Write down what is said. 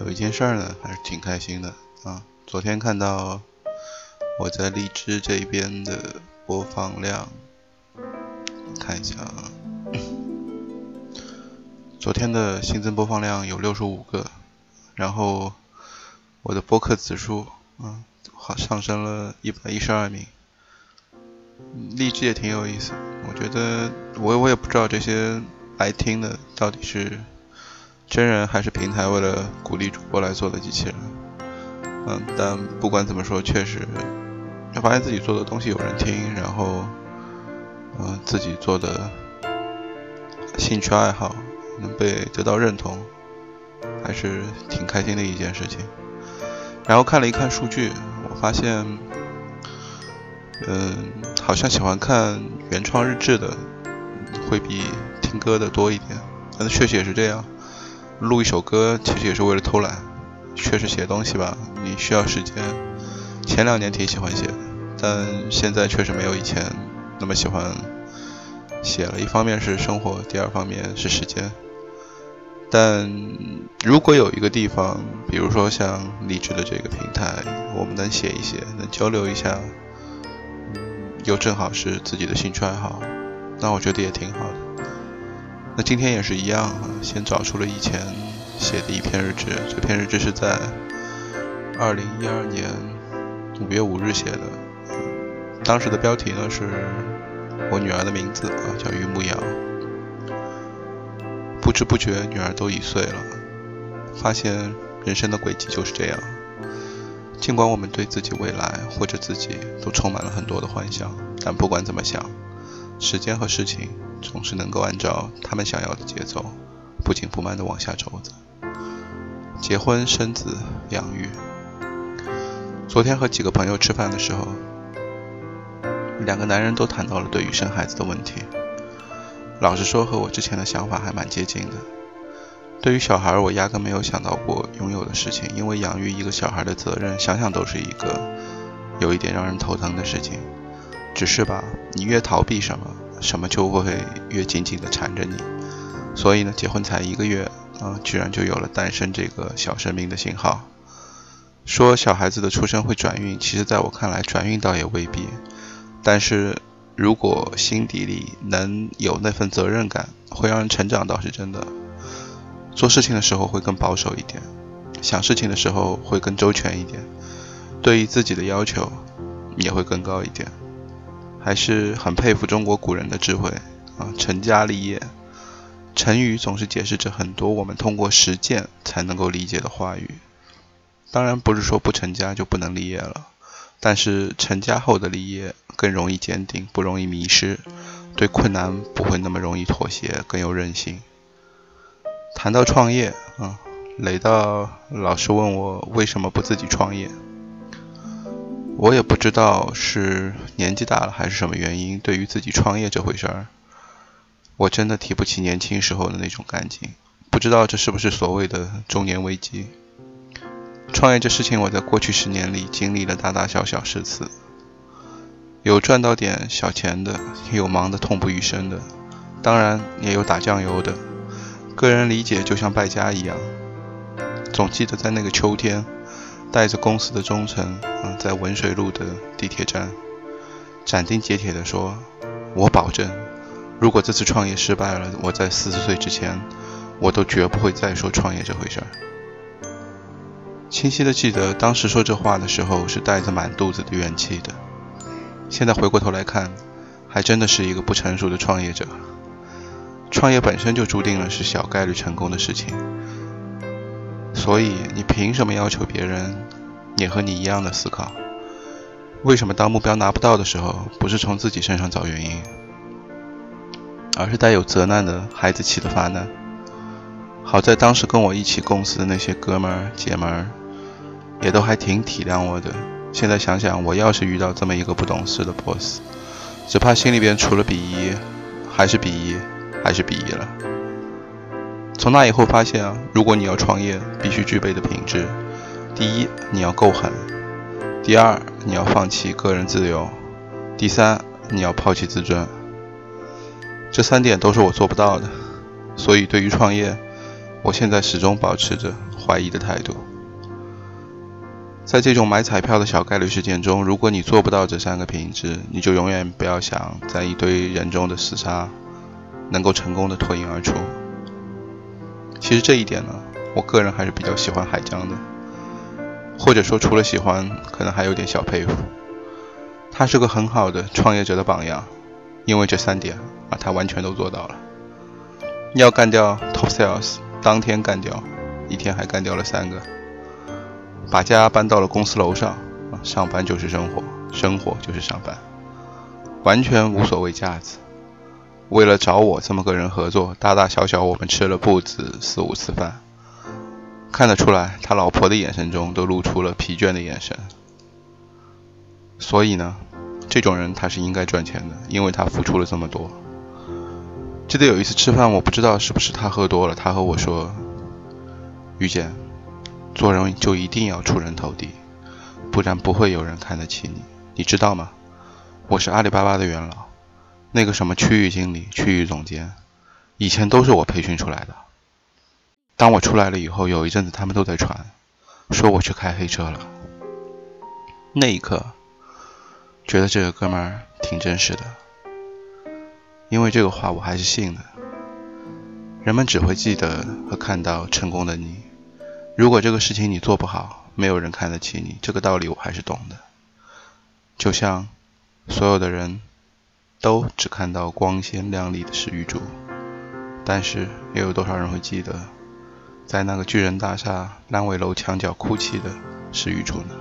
有一件事儿呢，还是挺开心的啊！昨天看到我在荔枝这边的播放量，看一下啊，昨天的新增播放量有六十五个，然后我的播客指数啊，好上升了一百一十二名。荔枝也挺有意思，我觉得我我也不知道这些来听的到底是。真人还是平台为了鼓励主播来做的机器人，嗯，但不管怎么说，确实，就发现自己做的东西有人听，然后，嗯，自己做的兴趣爱好能被得到认同，还是挺开心的一件事情。然后看了一看数据，我发现，嗯，好像喜欢看原创日志的会比听歌的多一点，但确实也是这样。录一首歌其实也是为了偷懒，确实写东西吧，你需要时间。前两年挺喜欢写的，但现在确实没有以前那么喜欢写了。一方面是生活，第二方面是时间。但如果有一个地方，比如说像励志的这个平台，我们能写一写，能交流一下，又正好是自己的兴趣爱好，那我觉得也挺好的。那今天也是一样啊，先找出了以前写的一篇日志。这篇日志是在二零一二年五月五日写的，当时的标题呢是我女儿的名字啊，叫于牧瑶。不知不觉，女儿都一岁了，发现人生的轨迹就是这样。尽管我们对自己未来或者自己都充满了很多的幻想，但不管怎么想，时间和事情。总是能够按照他们想要的节奏，不紧不慢地往下走的。结婚、生子、养育。昨天和几个朋友吃饭的时候，两个男人都谈到了对于生孩子的问题。老实说，和我之前的想法还蛮接近的。对于小孩，我压根没有想到过拥有的事情，因为养育一个小孩的责任，想想都是一个有一点让人头疼的事情。只是吧，你越逃避什么。什么就会越紧紧地缠着你，所以呢，结婚才一个月啊，居然就有了诞生这个小生命的信号。说小孩子的出生会转运，其实在我看来，转运倒也未必。但是如果心底里能有那份责任感，会让人成长，倒是真的。做事情的时候会更保守一点，想事情的时候会更周全一点，对于自己的要求也会更高一点。还是很佩服中国古人的智慧啊！成家立业，成语总是解释着很多我们通过实践才能够理解的话语。当然不是说不成家就不能立业了，但是成家后的立业更容易坚定，不容易迷失，对困难不会那么容易妥协，更有韧性。谈到创业啊，雷到老是问我为什么不自己创业。我也不知道是年纪大了还是什么原因，对于自己创业这回事儿，我真的提不起年轻时候的那种干劲。不知道这是不是所谓的中年危机？创业这事情，我在过去十年里经历了大大小小十次，有赚到点小钱的，也有忙得痛不欲生的，当然也有打酱油的。个人理解就像败家一样，总记得在那个秋天。带着公司的忠诚，嗯，在文水路的地铁站，斩钉截铁地说：“我保证，如果这次创业失败了，我在四十岁之前，我都绝不会再说创业这回事儿。”清晰的记得当时说这话的时候，是带着满肚子的怨气的。现在回过头来看，还真的是一个不成熟的创业者。创业本身就注定了是小概率成功的事情。所以，你凭什么要求别人也和你一样的思考？为什么当目标拿不到的时候，不是从自己身上找原因，而是带有责难的孩子气的发难？好在当时跟我一起共事的那些哥们儿姐们儿，也都还挺体谅我的。现在想想，我要是遇到这么一个不懂事的 boss，只怕心里边除了鄙夷，还是鄙夷，还是鄙夷了。从那以后发现啊，如果你要创业，必须具备的品质：第一，你要够狠；第二，你要放弃个人自由；第三，你要抛弃自尊。这三点都是我做不到的，所以对于创业，我现在始终保持着怀疑的态度。在这种买彩票的小概率事件中，如果你做不到这三个品质，你就永远不要想在一堆人中的厮杀能够成功的脱颖而出。其实这一点呢，我个人还是比较喜欢海江的，或者说除了喜欢，可能还有点小佩服。他是个很好的创业者的榜样，因为这三点啊，他完全都做到了。要干掉 Top Sales，当天干掉，一天还干掉了三个。把家搬到了公司楼上，上班就是生活，生活就是上班，完全无所谓架子。为了找我这么个人合作，大大小小我们吃了不止四五次饭。看得出来，他老婆的眼神中都露出了疲倦的眼神。所以呢，这种人他是应该赚钱的，因为他付出了这么多。记得有一次吃饭，我不知道是不是他喝多了，他和我说：“遇见。”做人就一定要出人头地，不然不会有人看得起你，你知道吗？我是阿里巴巴的元老，那个什么区域经理、区域总监，以前都是我培训出来的。当我出来了以后，有一阵子他们都在传，说我去开黑车了。那一刻，觉得这个哥们儿挺真实的，因为这个话我还是信的。人们只会记得和看到成功的你。如果这个事情你做不好，没有人看得起你，这个道理我还是懂的。就像所有的人都只看到光鲜亮丽的史玉柱，但是又有多少人会记得，在那个巨人大厦烂尾楼墙角哭泣的史玉柱呢？